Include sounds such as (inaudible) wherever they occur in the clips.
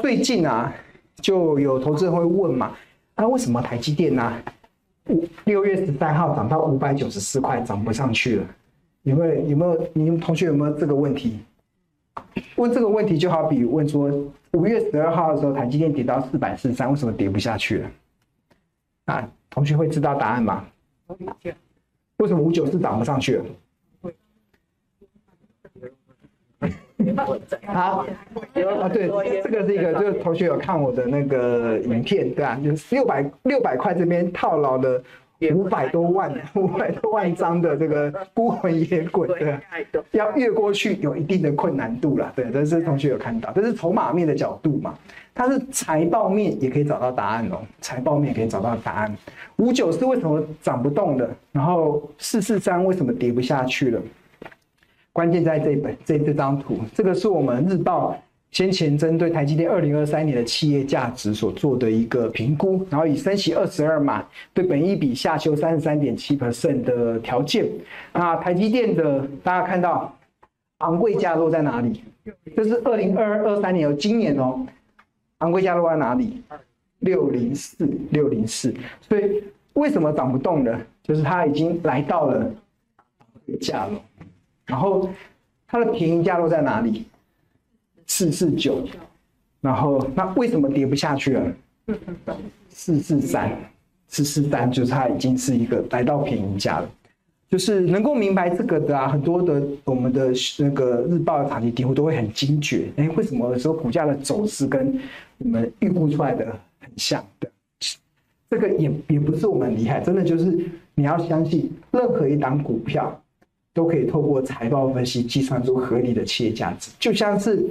最近啊，就有投资人会问嘛，那、啊、为什么台积电呢、啊？五六月十三号涨到五百九十四块，涨不上去了？有没有？有没有？你们同学有没有这个问题？问这个问题就好比问说，五月十二号的时候，台积电跌到四百四十三，为什么跌不下去了？啊，同学会知道答案吗？为什么五九四涨不上去了？好啊，对，这个是一个，就是同学有看我的那个影片，对吧？就是六百六百块这边套牢了五百多万五百多万张的这个孤魂野鬼，对，要越过去有一定的困难度了，对，但是同学有看到，这是筹码面的角度嘛，它是财报面也可以找到答案哦，财报面也可以找到答案。五九四为什么涨不动了？然后四四三为什么跌不下去了？关键在这本这这张图，这个是我们日报先前针对台积电二零二三年的企业价值所做的一个评估，然后以升息二十二码对本一比下修三十三点七 percent 的条件，那台积电的大家看到昂贵价落在哪里？这是二零二二三年哦，今年哦，昂贵价落在哪里？六零四六零四，所以为什么涨不动呢？就是它已经来到了价了。然后它的平价落在哪里？四四九。然后那为什么跌不下去了？四四三，四四三就是它已经是一个来到便宜价了。就是能够明白这个的啊，很多的我们的那个日报的长期订户都会很惊觉。哎，为什么有时候股价的走势跟我们预估出来的很像的？这个也也不是我们厉害，真的就是你要相信任何一档股票。都可以透过财报分析计算出合理的企业价值，就像是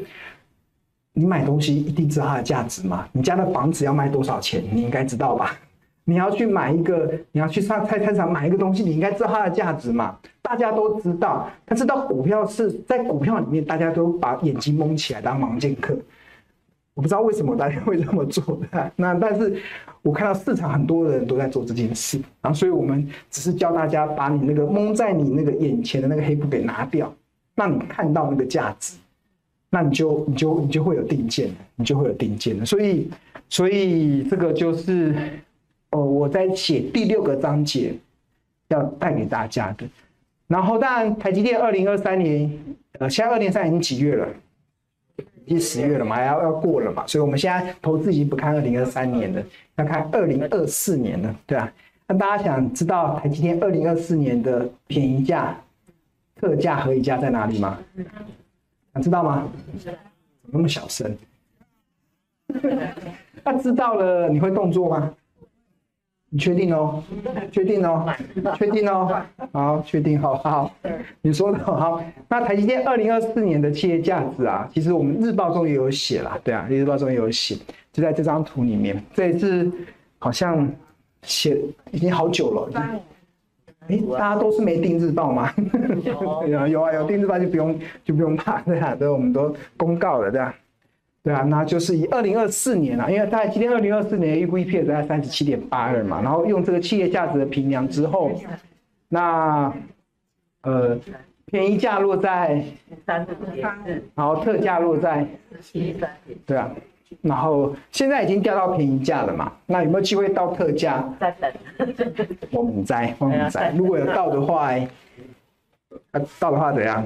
你买东西一定知道它的价值吗？你家的房子要卖多少钱？你应该知道吧？你要去买一个，你要去上菜市场买一个东西，你应该知道它的价值嘛？大家都知道，但是到股票是在股票里面，大家都把眼睛蒙起来当盲剑客。我不知道为什么大家会这么做的，那但是我看到市场很多人都在做这件事，然后所以我们只是教大家把你那个蒙在你那个眼前的那个黑布给拿掉，让你看到那个价值，那你就你就你就会有定见，你就会有定见了。所以所以这个就是呃我在写第六个章节要带给大家的。然后当然台积电二零二三年，呃现在二零二三年已经几月了？已经十月了嘛，要要过了嘛，所以我们现在投资已经不看二零二三年了，要看二零二四年了，对啊，那大家想知道台积电二零二四年的便宜价、特价、合理价在哪里吗？想知道吗？怎么那么小声？(laughs) 那知道了你会动作吗？你确定哦？确定哦？确定哦？好，确定，好好。你说的好。那台积电二零二四年的企业价值啊，其实我们日报中也有写啦，对啊，日报中也有写，就在这张图里面。这一次好像写已经好久了。哎，大家都是没订日报吗？有 (laughs) 有啊，有订日报就不用就不用怕，对啊，对，我们都公告了，对啊。对啊，那就是以二零二四年啊，因为在今天二零二四年预估 EPS 在三十七点八二嘛，然后用这个企业价值的平量之后，那呃便宜价落在三十点，然后特价落在七三点，对啊，然后现在已经掉到便宜价了嘛，那有没有机会到特价？在等，我们在，我们在，如果有到的话，啊，到的话怎样？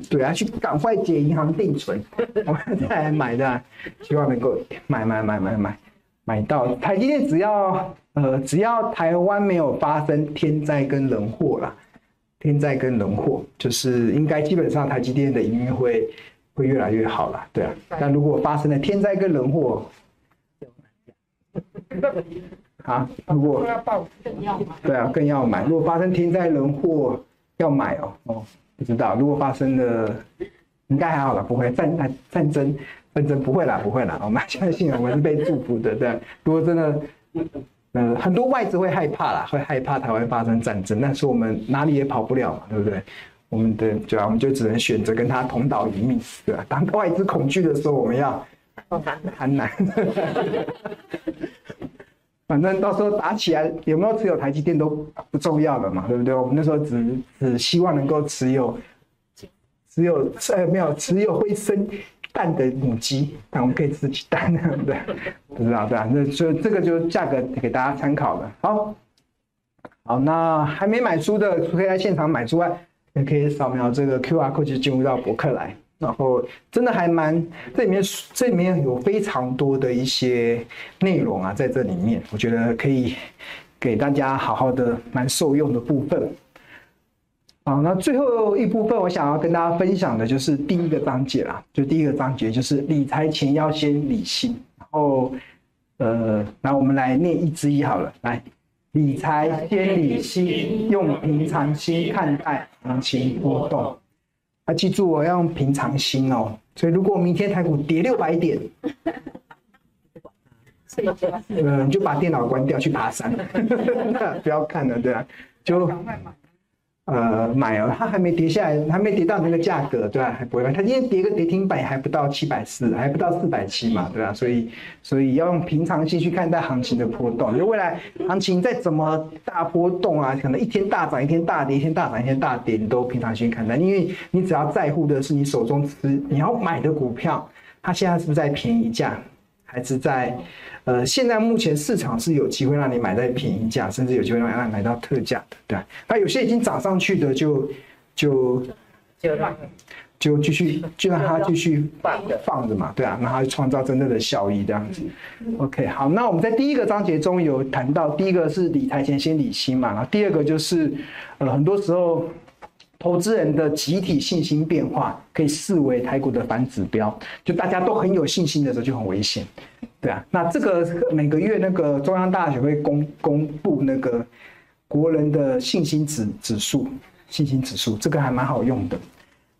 (laughs) 对啊，去赶快解银行定存，(laughs) 我们再来买的，希望能够买买买买买买到台积电。只要呃，只要台湾没有发生天灾跟人祸啦，天灾跟人祸，就是应该基本上台积电的营运会会越来越好了。对啊，但如果发生了天灾跟人祸，(laughs) 啊，如果对啊，更要买。如果发生天灾人祸，要买哦哦。不知道，如果发生了，应该还好了，不会战战战争战争不会啦，不会啦。我们相信我们是被祝福的，对。如果真的，呃，很多外资会害怕啦，会害怕台湾发生战争，但是我们哪里也跑不了嘛，对不对？我们的对啊，我们就只能选择跟他同岛一命，对吧？当外资恐惧的时候，我们要很难。(laughs) 反正到时候打起来，有没有持有台积电都不重要了嘛，对不对？我们那时候只只希望能够持有，只有呃没有持有会生蛋的母鸡，那我们可以吃鸡蛋，对，不对？不知道对吧？那所以这个就价格给大家参考了。好，好，那还没买书的，可以在现场买之外，也可以扫描这个 QR code 就进入到博客来。然后真的还蛮，这里面这里面有非常多的一些内容啊，在这里面，我觉得可以给大家好好的蛮受用的部分。好，那最后一部分我想要跟大家分享的就是第一个章节啦，就第一个章节就是理财前要先理性。然后，呃，那我们来念一之一好了，来，理财先理性，用平常心看待行情波动。啊，记住我要用平常心哦。所以如果明天台股跌六百点，嗯，你就把电脑关掉去爬山，(laughs) 不要看了，对啊，就。呃，买了，它还没跌下来，还没跌到那个价格，对吧？还不会买。它今天跌个跌停板还不到七百四，还不到四百七嘛，对吧？所以，所以要用平常心去看待行情的波动。就未来行情再怎么大波动啊，可能一天大涨，一天大跌，一天大涨，一天大跌，你都平常心看待，因为你只要在乎的是你手中持你要买的股票，它现在是不是在便宜价？还是在，呃，现在目前市场是有机会让你买在便宜价，甚至有机会让你买到特价的，对。那有些已经涨上去的就，就就就继续就让它继续放着嘛，对啊，让它创造真正的效益这样子。OK，好，那我们在第一个章节中有谈到，第一个是理财前先理心嘛，然后第二个就是，呃，很多时候。投资人的集体信心变化可以视为台股的反指标，就大家都很有信心的时候就很危险，对啊。那这个每个月那个中央大学会公公布那个国人的信心指指数，信心指数这个还蛮好用的。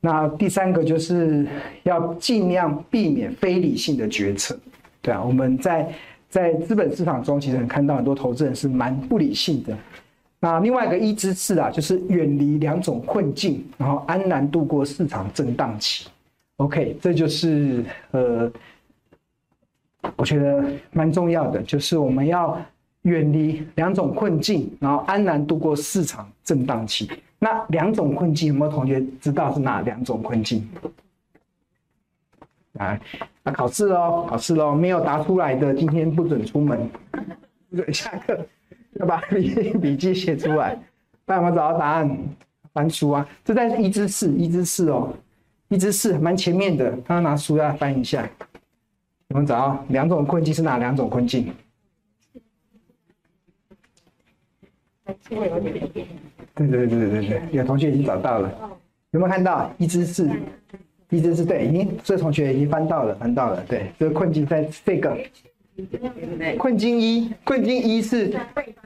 那第三个就是要尽量避免非理性的决策，对啊。我们在在资本市场中其实能看到很多投资人是蛮不理性的。那另外一个一之次啊，就是远离两种困境，然后安然度过市场震荡期。OK，这就是呃，我觉得蛮重要的，就是我们要远离两种困境，然后安然度过市场震荡期。那两种困境，有没有同学知道是哪两种困境？来，那考试喽，考试喽，没有答出来的，今天不准出门，不准下课。要把笔 (laughs) 笔记写出来，大家有没有找到答案？翻书啊，这在一之四，一之四哦，一之四蛮前面的，刚刚拿书要翻一下。有没有找到两种困境是哪两种困境？对对对对对对，有同学已经找到了，有没有看到一之四？一之四对，已经这同学已经翻到了，翻到了，对，这个困境在这个。困境一，困境一是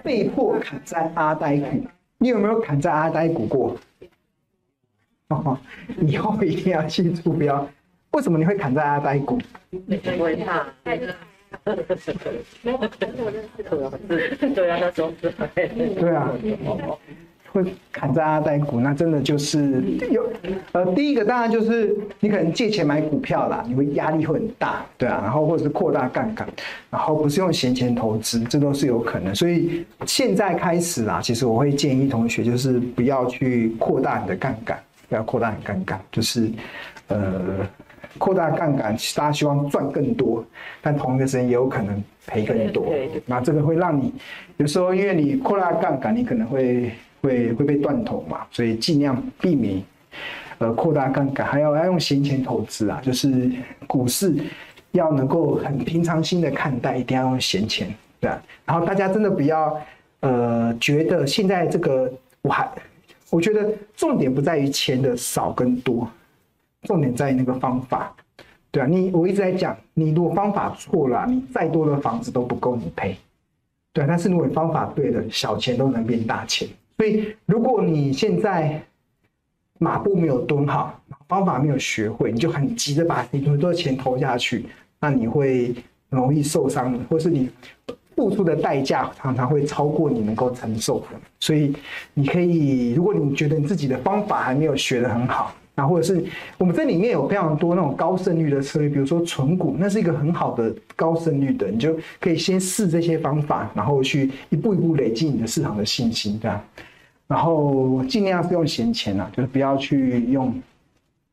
被迫砍在阿呆股。你有没有砍在阿呆股过？哦，以后一定要记住不要。为什么你会砍在阿呆股？没会怕。对啊，那时候对啊。会砍在阿呆股，那真的就是有呃，第一个当然就是你可能借钱买股票啦，你会压力会很大，对啊，然后或者是扩大杠杆，然后不是用闲钱投资，这都是有可能。所以现在开始啦，其实我会建议同学就是不要去扩大你的杠杆，不要扩大你杠杆，就是呃扩大杠杆，大家希望赚更多，但同一个时间也有可能赔更多，那这个会让你有时候因为你扩大杠杆，你可能会。会会被断头嘛，所以尽量避免，呃，扩大杠杆，还要要用闲钱投资啊，就是股市要能够很平常心的看待，一定要用闲钱，对啊。然后大家真的不要，呃，觉得现在这个我还，我觉得重点不在于钱的少跟多，重点在于那个方法，对啊。你我一直在讲，你如果方法错了，你再多的房子都不够你赔，对啊。但是如果你方法对了，小钱都能变大钱。所以，如果你现在马步没有蹲好，方法没有学会，你就很急着把很多钱投下去，那你会容易受伤，或是你付出的代价常常会超过你能够承受的。所以，你可以，如果你觉得你自己的方法还没有学得很好，那或者是我们这里面有非常多那种高胜率的策略，比如说存股，那是一个很好的高胜率的，你就可以先试这些方法，然后去一步一步累积你的市场的信心，对吧？然后尽量是用闲钱啊，就是不要去用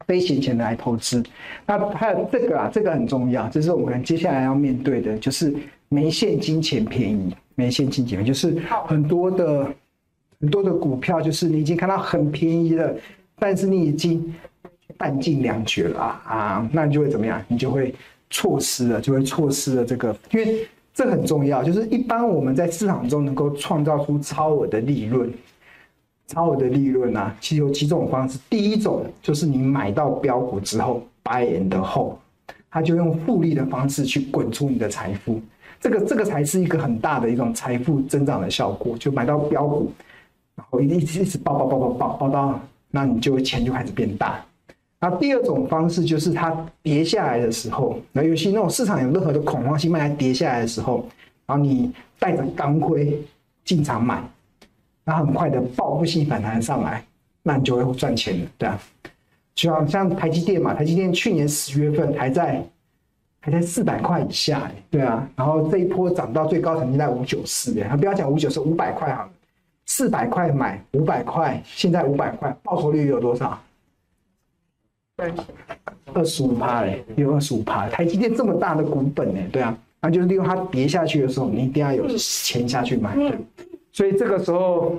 非闲钱的来投资。那还有这个啊，这个很重要，这是我们接下来要面对的，就是没现金钱便宜，没现金钱就是很多的很多的股票，就是你已经看到很便宜了，但是你已经弹尽粮绝了啊啊，那你就会怎么样？你就会错失了，就会错失了这个，因为这很重要，就是一般我们在市场中能够创造出超额的利润。超额的利润啊，其实有几种方式。第一种就是你买到标股之后，buy and hold，它就用复利的方式去滚出你的财富。这个这个才是一个很大的一种财富增长的效果。就买到标股，然后一直一直一直爆爆爆爆爆爆到，那你就钱就开始变大。那第二种方式就是它跌下来的时候，那尤其那种市场有任何的恐慌性卖它跌下来的时候，然后你带着钢盔进场买。它很快的报复性反弹上来，那你就会赚钱了，对啊，就像像台积电嘛，台积电去年十月份还在还在四百块以下，对啊，然后这一波涨到最高曾经在五九四，哎，不要讲五九四，五百块好了，四百块买五百块，现在五百块，报酬率有多少？二十五趴嘞，有二十五趴。台积电这么大的股本呢，对啊，那就是利用它跌下去的时候，你一定要有钱下去买。对所以这个时候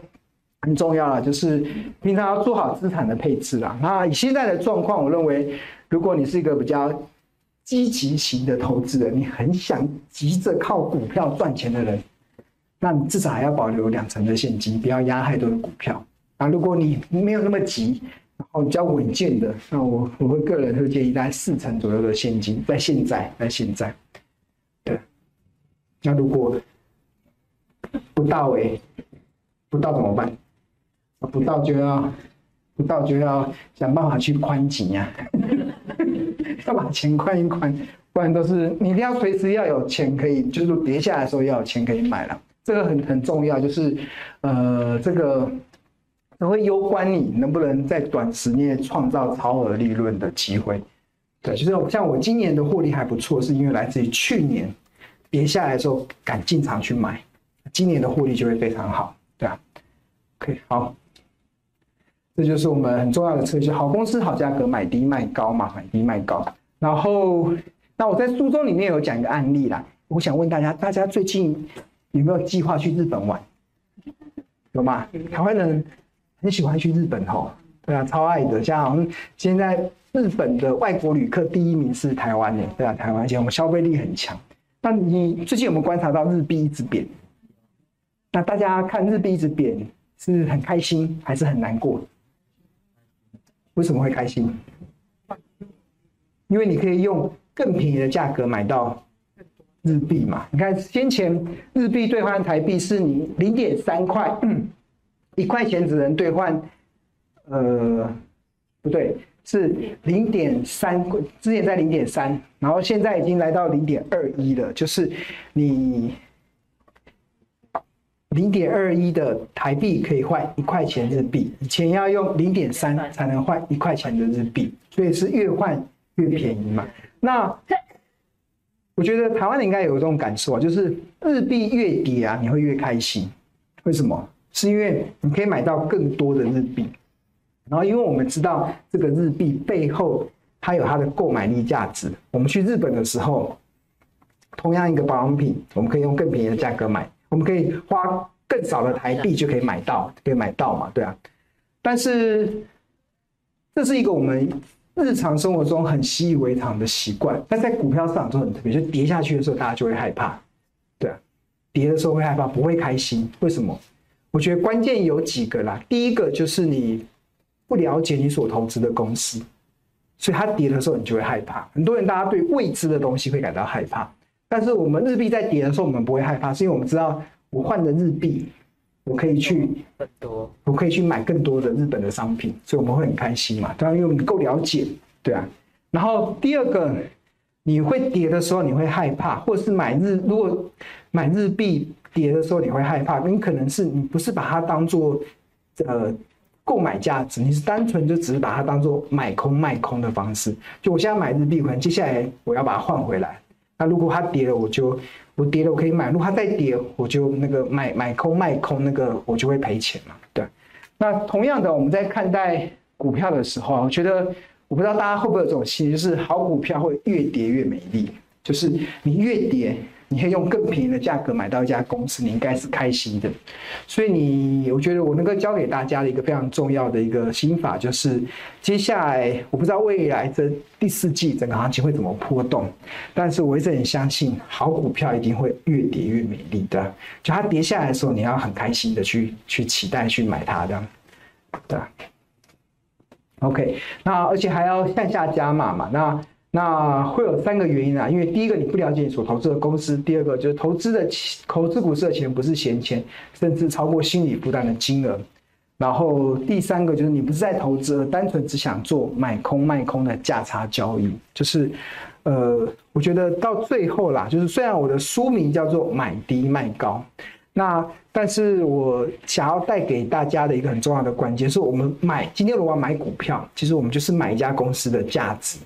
很重要了，就是平常要做好资产的配置啦。那以现在的状况，我认为，如果你是一个比较积极型的投资人，你很想急着靠股票赚钱的人，那你至少还要保留两成的现金，不要压太多的股票。那如果你没有那么急，然后比较稳健的，那我我会个人会建议大概四成左右的现金，在现在，在现在。对。那如果不到哎、欸，不到怎么办？不到就要，不到就要想办法去宽紧呀，(laughs) 要把钱宽一宽，不然都是你一定要随时要有钱可以，就是跌下来的时候要有钱可以买了，这个很很重要，就是呃这个它会攸关你能不能在短时内创造超额利润的机会。对，就是像我今年的获利还不错，是因为来自于去年跌下来的时候敢进场去买。今年的获利就会非常好，对啊，OK，好，这就是我们很重要的策略，好公司好价格，买低卖高嘛，买低卖高。然后，那我在书中里面有讲一个案例啦，我想问大家，大家最近有没有计划去日本玩？有吗？台湾人很喜欢去日本哦，对啊，超爱的。像好像现在日本的外国旅客第一名是台湾的，对啊，台湾，而且我们消费力很强。那你最近有没有观察到日币一直贬？那大家看日币一直贬，是很开心还是很难过？为什么会开心？因为你可以用更便宜的价格买到日币嘛。你看先前日币兑换台币是你零点三块，一块钱只能兑换，呃，不对，是零点三，之前在零点三，然后现在已经来到零点二一了，就是你。零点二一的台币可以换一块钱日币，以前要用零点三才能换一块钱的日币，所以是越换越便宜嘛。那我觉得台湾人应该有这种感受啊，就是日币越跌啊，你会越开心。为什么？是因为你可以买到更多的日币，然后因为我们知道这个日币背后它有它的购买力价值。我们去日本的时候，同样一个保养品，我们可以用更便宜的价格买。我们可以花更少的台币就可以买到，可以买到嘛？对啊。但是这是一个我们日常生活中很习以为常的习惯，但在股票市场中很特别，就跌下去的时候，大家就会害怕。对啊，跌的时候会害怕，不会开心。为什么？我觉得关键有几个啦。第一个就是你不了解你所投资的公司，所以它跌的时候你就会害怕。很多人大家对未知的东西会感到害怕。但是我们日币在跌的时候，我们不会害怕，是因为我们知道我换的日币，我可以去更多，我可以去买更多的日本的商品，所以我们会很开心嘛。对啊，因为我们够了解，对啊。然后第二个，你会跌的时候你会害怕，或者是买日如果买日币跌的时候你会害怕，你可能是你不是把它当做呃购买价值，你是单纯就只是把它当做买空卖空的方式。就我现在买日币，可能接下来我要把它换回来。那如果它跌了，我就我跌了，我可以买；如果它再跌，我就那个买买空卖空，那个我就会赔钱嘛。对。那同样的，我们在看待股票的时候，我觉得我不知道大家会不会有这种心理，就是好股票会越跌越美丽，就是你越跌。你可以用更便宜的价格买到一家公司，你应该是开心的。所以你，我觉得我能够教给大家的一个非常重要的一个心法，就是接下来我不知道未来这第四季整个行情会怎么波动，但是我一直很相信，好股票一定会越跌越美丽的。就它跌下来的时候，你要很开心的去去期待去买它这样，对。OK，那而且还要向下加码嘛，那。那会有三个原因啊，因为第一个你不了解你所投资的公司，第二个就是投资的投资股市的钱不是闲钱，甚至超过心理负担的金额，然后第三个就是你不是在投资，而单纯只想做买空卖空的价差交易，就是，呃，我觉得到最后啦，就是虽然我的书名叫做买低卖高，那但是我想要带给大家的一个很重要的关键是我们买今天如果要买股票，其实我们就是买一家公司的价值。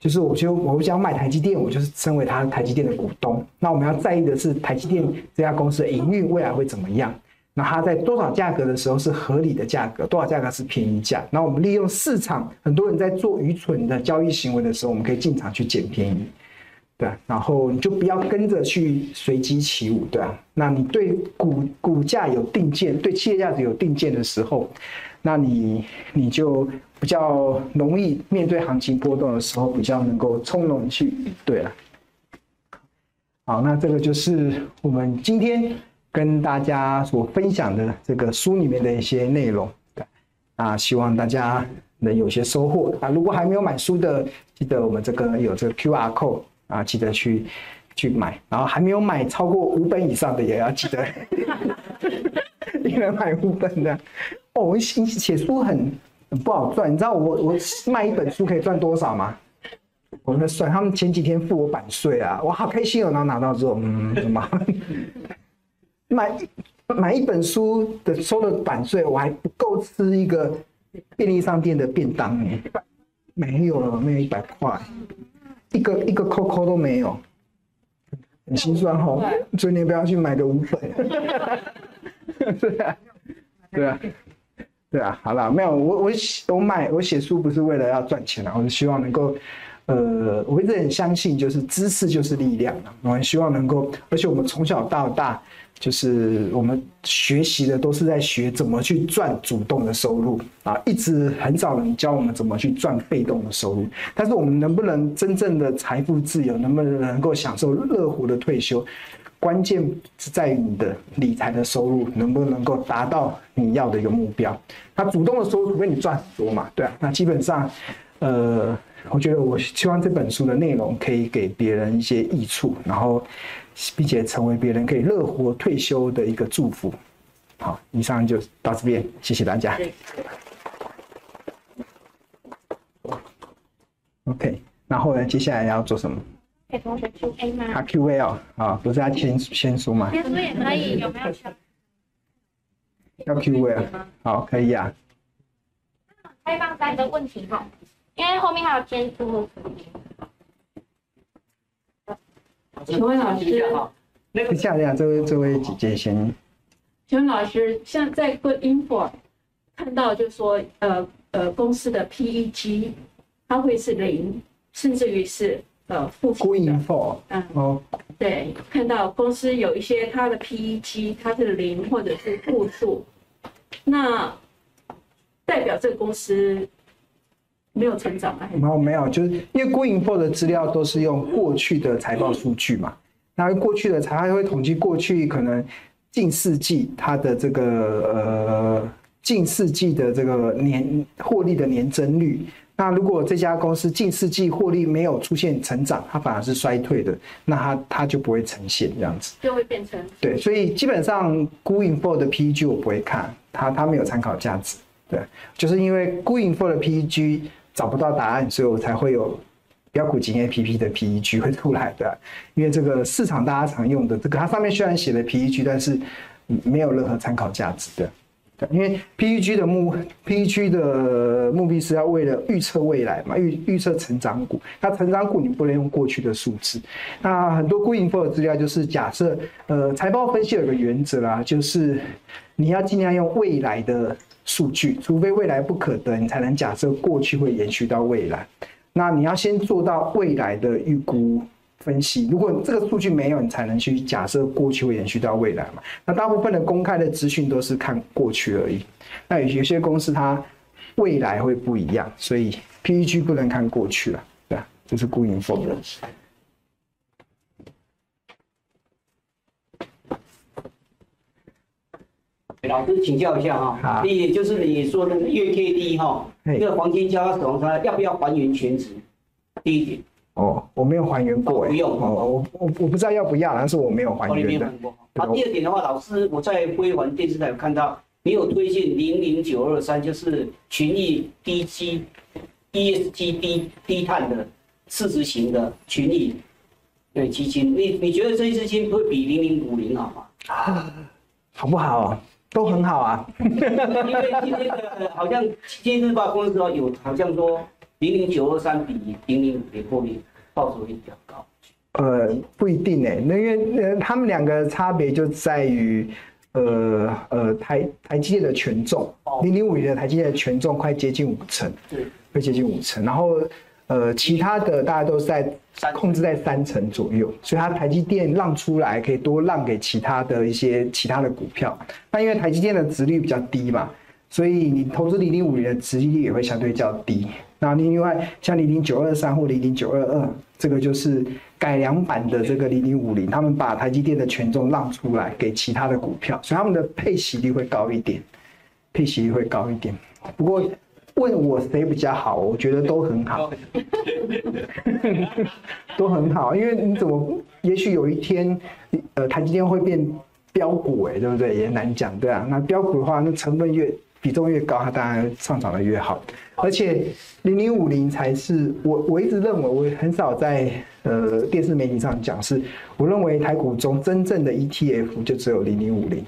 就是我就我想买台积电，我就是身为它台积电的股东。那我们要在意的是台积电这家公司的营运未来会怎么样？那它在多少价格的时候是合理的价格，多少价格是便宜价？那我们利用市场，很多人在做愚蠢的交易行为的时候，我们可以进场去捡便宜，对。然后你就不要跟着去随机起舞，对啊。那你对股股价有定见，对企业价值有定见的时候，那你你就。比较容易面对行情波动的时候，比较能够从容去应对了。好，那这个就是我们今天跟大家所分享的这个书里面的一些内容。啊，希望大家能有些收获啊！如果还没有买书的，记得我们这个有这个 QR code 啊，记得去去买。然后还没有买超过五本以上的，也要记得 (laughs) (laughs) 一人买五本的。哦，我写写书很。不好赚，你知道我我卖一本书可以赚多少吗？我们算，他们前几天付我版税啊，我好开心哦！然后拿到之后，嗯，什么？买买一本书的收的版税，我还不够吃一个便利商店的便当呢。没有了，没有一百块，一个一个扣扣都没有，很心酸哦。所以你不要去买个五本。(laughs) 对啊，对啊。对啊，好了，没有我我我买我写书不是为了要赚钱啊，我是希望能够，呃，我一直很相信，就是知识就是力量啊，我很希望能够，而且我们从小到大，就是我们学习的都是在学怎么去赚主动的收入啊，一直很少人教我们怎么去赚被动的收入，但是我们能不能真正的财富自由，能不能能够享受乐活的退休？关键是在于你的理财的收入能不能够达到你要的一个目标。那主动的收入，除非你赚很多嘛，对啊。那基本上，呃，我觉得我希望这本书的内容可以给别人一些益处，然后并且成为别人可以乐活退休的一个祝福。好，以上就到这边，谢谢大家。OK，然后呢，接下来要做什么？给同学 Q A 吗？他 Q A 哦，啊，不是他签签书吗？签书也可以，有没有要 Q A 啊？好，可以啊。开放三个问题哈，因为后面还有签书。请问老师，那个下，等一下，这位这位姐姐先。请问老师，像在 Good Info 看到，就是说，呃呃，公司的 P E G 它会是零，甚至于是。呃，负数的，嗯，哦，对，看到公司有一些它的 PEG 它是零或者是负数，那代表这个公司没有成长吗？没有，没有，就是因为 Good Info 的资料都是用过去的财报数据嘛，那过去的财它会统计过去可能近四季它的这个呃近四季的这个年获利的年增率。那如果这家公司近四季获利没有出现成长，它反而是衰退的，那它它就不会呈现这样子，就会变成对，所以基本上 Good Info 的 PEG 我不会看，它它没有参考价值，对，就是因为 Good Info 的 PEG 找不到答案，所以我才会有标股金 APP 的 PEG 会出来的，因为这个市场大家常用的这个，它上面虽然写了 PEG，但是没有任何参考价值。的。因为 PEG 的目 PEG 的目的是要为了预测未来嘛，预预测成长股。那成长股你不能用过去的数字。那很多 g o o g l 的资料就是假设，呃，财报分析有个原则啦，就是你要尽量用未来的数据，除非未来不可得，你才能假设过去会延续到未来。那你要先做到未来的预估分析，如果这个数据没有，你才能去假设过去会延续到未来嘛。那大部分的公开的资讯都是看过去而已。那有有些公司它未来会不一样，所以 PEG 不能看过去了，对啊，这是 Good Info 的。老师请教一下哈，第一就是你说的月 K D 哈，那个黄金交易所它要不要还原全值？第一点。哦，我没有还原过，不用。哦，我我我不知道要不要，但是我没有还原的。好，第二点的话，老师我在辉煌电视台有看到你有推荐零零九二三，就是群益低基 ESG 低低碳的市值型的群益对基金，你你觉得这一支基金会比零零五零好吗？(laughs) 好不好？都很好啊，因为今天的好像《今日日报》公司说有，好像说零零九二三比零零五零获利报酬率比较高。呃，不一定哎，那因为呃他们两个差别就在于，呃呃台台积电的权重，零零五零的台积电的权重快接近五成，对，会接近五成，然后。呃，其他的大家都是在控制在三成左右，所以它台积电让出来可以多让给其他的一些其他的股票。那因为台积电的值率比较低嘛，所以你投资零零五零的值率也会相对较低。那另外像零零九二三或零零九二二，这个就是改良版的这个零零五零，他们把台积电的权重让出来给其他的股票，所以他们的配息率会高一点，配息率会高一点。不过。问我谁比较好？我觉得都很好，(laughs) 都很好。因为你怎么，也许有一天，呃，台积电会变标股，哎，对不对？也难讲，对啊。那标股的话，那成分越比重越高，它当然上涨的越好。而且零零五零才是我我一直认为，我很少在呃电视媒体上讲，是我认为台股中真正的 ETF 就只有零零五零。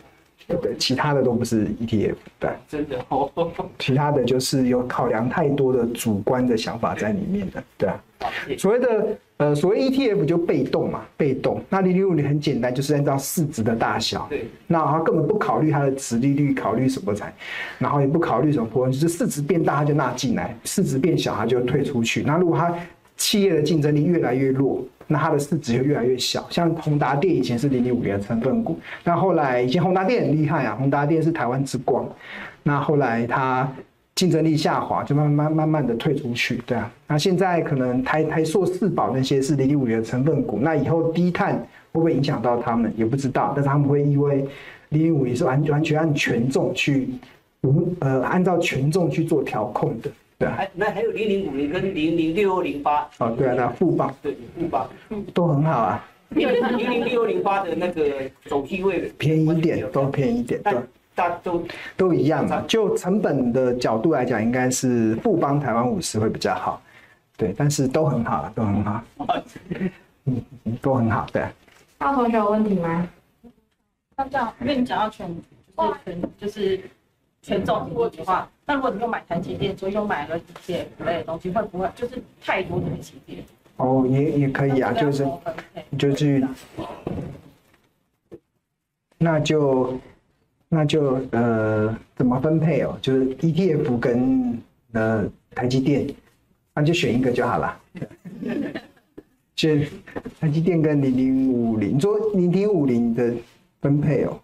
对不对？其他的都不是 ETF，对，真的哦。(laughs) 其他的就是有考量太多的主观的想法在里面的，对啊。所谓的呃，所谓 ETF 就被动嘛，被动。那零零五零很简单，就是按照市值的大小，对。那他根本不考虑它的值利率，考虑什么才，然后也不考虑什么波动，就是市值变大它就纳进来，市值变小它就退出去。那如果它企业的竞争力越来越弱，那它的市值就越来越小。像宏达电以前是零零五零的成分股，那后来以前宏达电很厉害啊，宏达电是台湾之光。那后来它竞争力下滑，就慢慢慢慢的退出去，对啊。那现在可能台台塑四宝那些是零零五零的成分股，那以后低碳会不会影响到他们也不知道，但是他们会因为零零五也是完完全按权重去，呃，按照权重去做调控的。对还那还有零零五零跟零零六二零八哦，对啊，那富邦对富邦都很好啊。(laughs) 零零六二零八的那个总机会便宜一点，都便宜一点，对，大都都一样嘛。就成本的角度来讲，应该是富邦台湾五十会比较好，对，但是都很好，都很好，(laughs) 嗯，都很好，对。大同学有问题吗？那这样，因为你讲到全，就是全，就是。权重过的话，那如果你又买台积电，所以又买了一些类的东西，会不会就是太多台积电？哦，也也可以啊，就是你就去，那就那就呃怎么分配哦？就是 ETF 跟呃台积电，那就选一个就好了。(laughs) 选台积电跟零零五零，做零零五零的分配哦。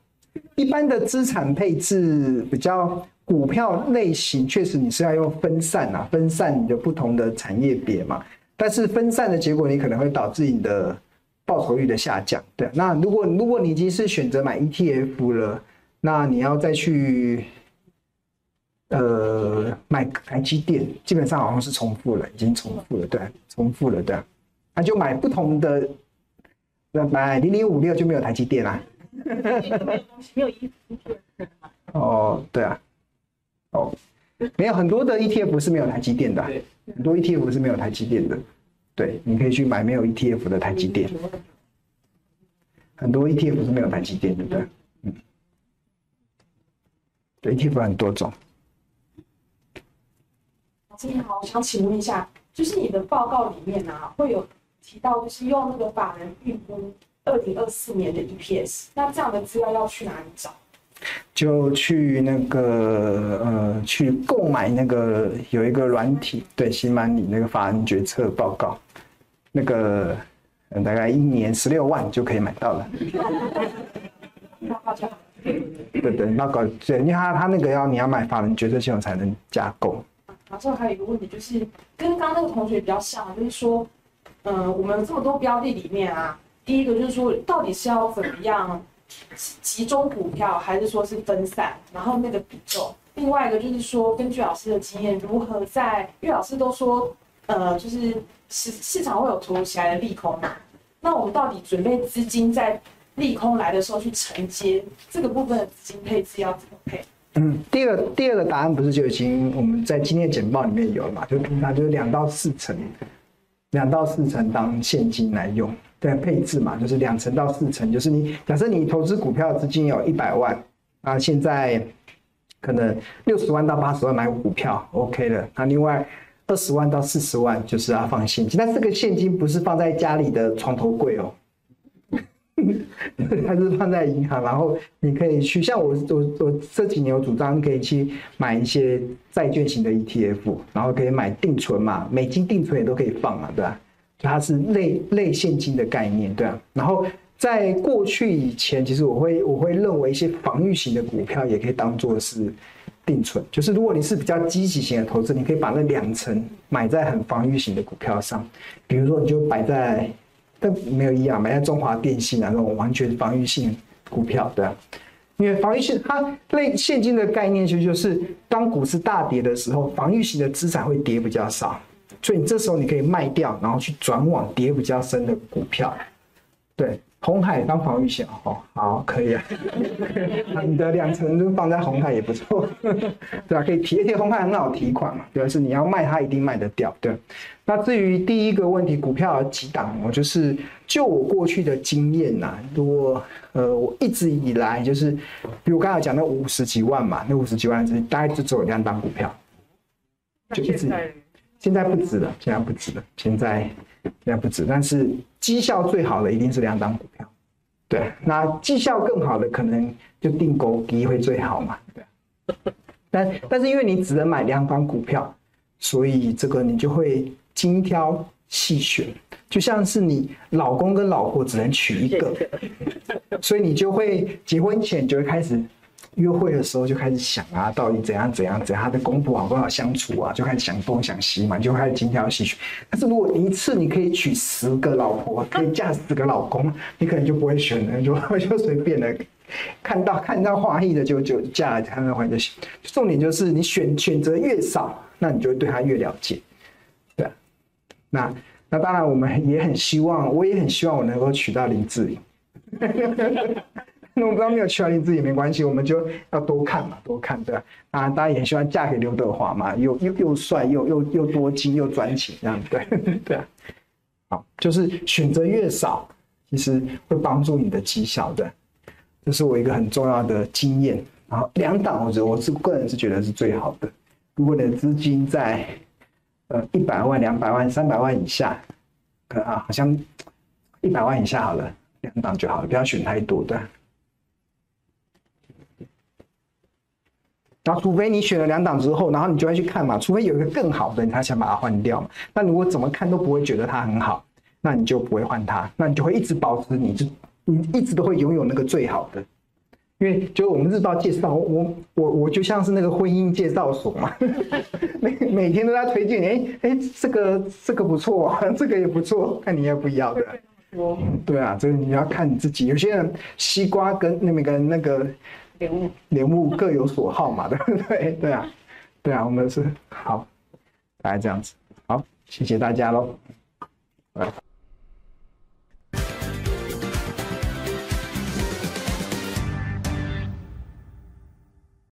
一般的资产配置比较股票类型，确实你是要用分散啊，分散你的不同的产业别嘛。但是分散的结果，你可能会导致你的报酬率的下降。对，那如果如果你已经是选择买 ETF 了，那你要再去呃买台积电，基本上好像是重复了，已经重复了，对，重复了，对。那就买不同的，那买零零五六就没有台积电啦。没有 ETF 哦，对啊，哦，没有很多的 ETF 是没有台积电的，很多 ETF 是没有台积电的，对，你可以去买没有 ETF 的台积电，很多 ETF 是没有台积电的，对，嗯，对，ETF 很多种。老师你好，我想请问一下，就是你的报告里面啊，会有提到，就是用那个法人预估。二零二四年的 EPS，那这样的资料要去哪里找？就去那个呃，去购买那个有一个软体，对，新满里那个法人决策报告，那个嗯大概一年十六万就可以买到了。(laughs) 对对，那个对，因为他他那个要你要买法人决策系统才能加购。然后还有一个问题就是跟刚刚那个同学比较像，就是说，嗯、呃，我们这么多标的里面啊，第一个就是说，到底是要怎么样？集中股票还是说是分散，然后那个比重。另外一个就是说，根据老师的经验，如何在，因为老师都说，呃，就是市市场会有突如其来的利空嘛，那我们到底准备资金在利空来的时候去承接这个部分的资金配置要怎么配？嗯，第二第二个答案不是就已经我们在今天的简报里面有了嘛？就平常就是两到四成，两到四成当现金来用。对，配置嘛，就是两成到四成，就是你假设你投资股票资金有一百万，啊，现在可能六十万到八十万买股票，OK 了。那另外二十万到四十万就是要放现金，但这个现金不是放在家里的床头柜哦，(laughs) 它是放在银行，然后你可以去，像我我我这几年有主张可以去买一些债券型的 ETF，然后可以买定存嘛，美金定存也都可以放嘛，对吧？它是类类现金的概念，对啊。然后在过去以前，其实我会我会认为一些防御型的股票也可以当做是定存。就是如果你是比较积极型的投资，你可以把那两成买在很防御型的股票上，比如说你就摆在，但没有一样，买在中华电信啊那种完全防御性股票，对啊。因为防御性它类现金的概念，其实就是当股市大跌的时候，防御型的资产会跌比较少。所以你这时候你可以卖掉，然后去转往跌比较深的股票。对，鸿海当防御险哦，好，可以啊。(laughs) 你的两层都放在红海也不错，(laughs) 对吧？可以提，而且红海很好提款嘛，对吧？是你要卖它一定卖得掉，对。那至于第一个问题，股票有几档，我就是就我过去的经验呐，如果呃我一直以来就是，比如刚才讲那五十几万嘛，那五十几万是大概就只有两档股票，就一直。现在不止了，现在不止了，现在现在不止。但是绩效最好的一定是两档股票，对。那绩效更好的可能就定狗机会最好嘛，对。但但是因为你只能买两档股票，所以这个你就会精挑细选，就像是你老公跟老婆只能娶一个，所以你就会结婚前就会开始。约会的时候就开始想啊，到底怎样怎样怎样，他的公婆好不好相处啊？就开始想东想西嘛，就开始精挑细选。但是如果一次你可以娶十个老婆，可以嫁十个老公，你可能就不会选了，就 (laughs) 就随便的，看到看到华裔的就就嫁了，看到华裔就行。重点就是你选选择越少，那你就会对他越了解，对。那那当然，我们也很希望，我也很希望我能够娶到林志玲。(laughs) 那我不知道没有娶到林志玲也没关系，我们就要多看嘛，多看对吧？啊，大家也希望嫁给刘德华嘛，又又又帅又又又多金又专情这样对 (laughs) 对啊。好，就是选择越少，其实会帮助你的绩效的，这是我一个很重要的经验。然后两档，我觉得我是个人是觉得是最好的。如果你的资金在呃一百万、两百万、三百万以下，可能啊好像一百万以下好了，两档就好了，不要选太多的。然后，除非你选了两档之后，然后你就会去看嘛。除非有一个更好的，你才想把它换掉嘛。那如果怎么看都不会觉得它很好，那你就不会换它。那你就会一直保持你，就你一直都会拥有那个最好的。因为就我们日报介绍，我我我就像是那个婚姻介绍所嘛，(laughs) 每每天都在推荐。哎哎，这个这个不错啊，这个也不错，看你要不要的。对啊，这个你要看你自己。有些人西瓜跟那个那个。莲雾，莲雾各有所好嘛，对 (laughs) 不对？对啊，对啊，我们是好，大概这样子，好，谢谢大家喽，拜拜。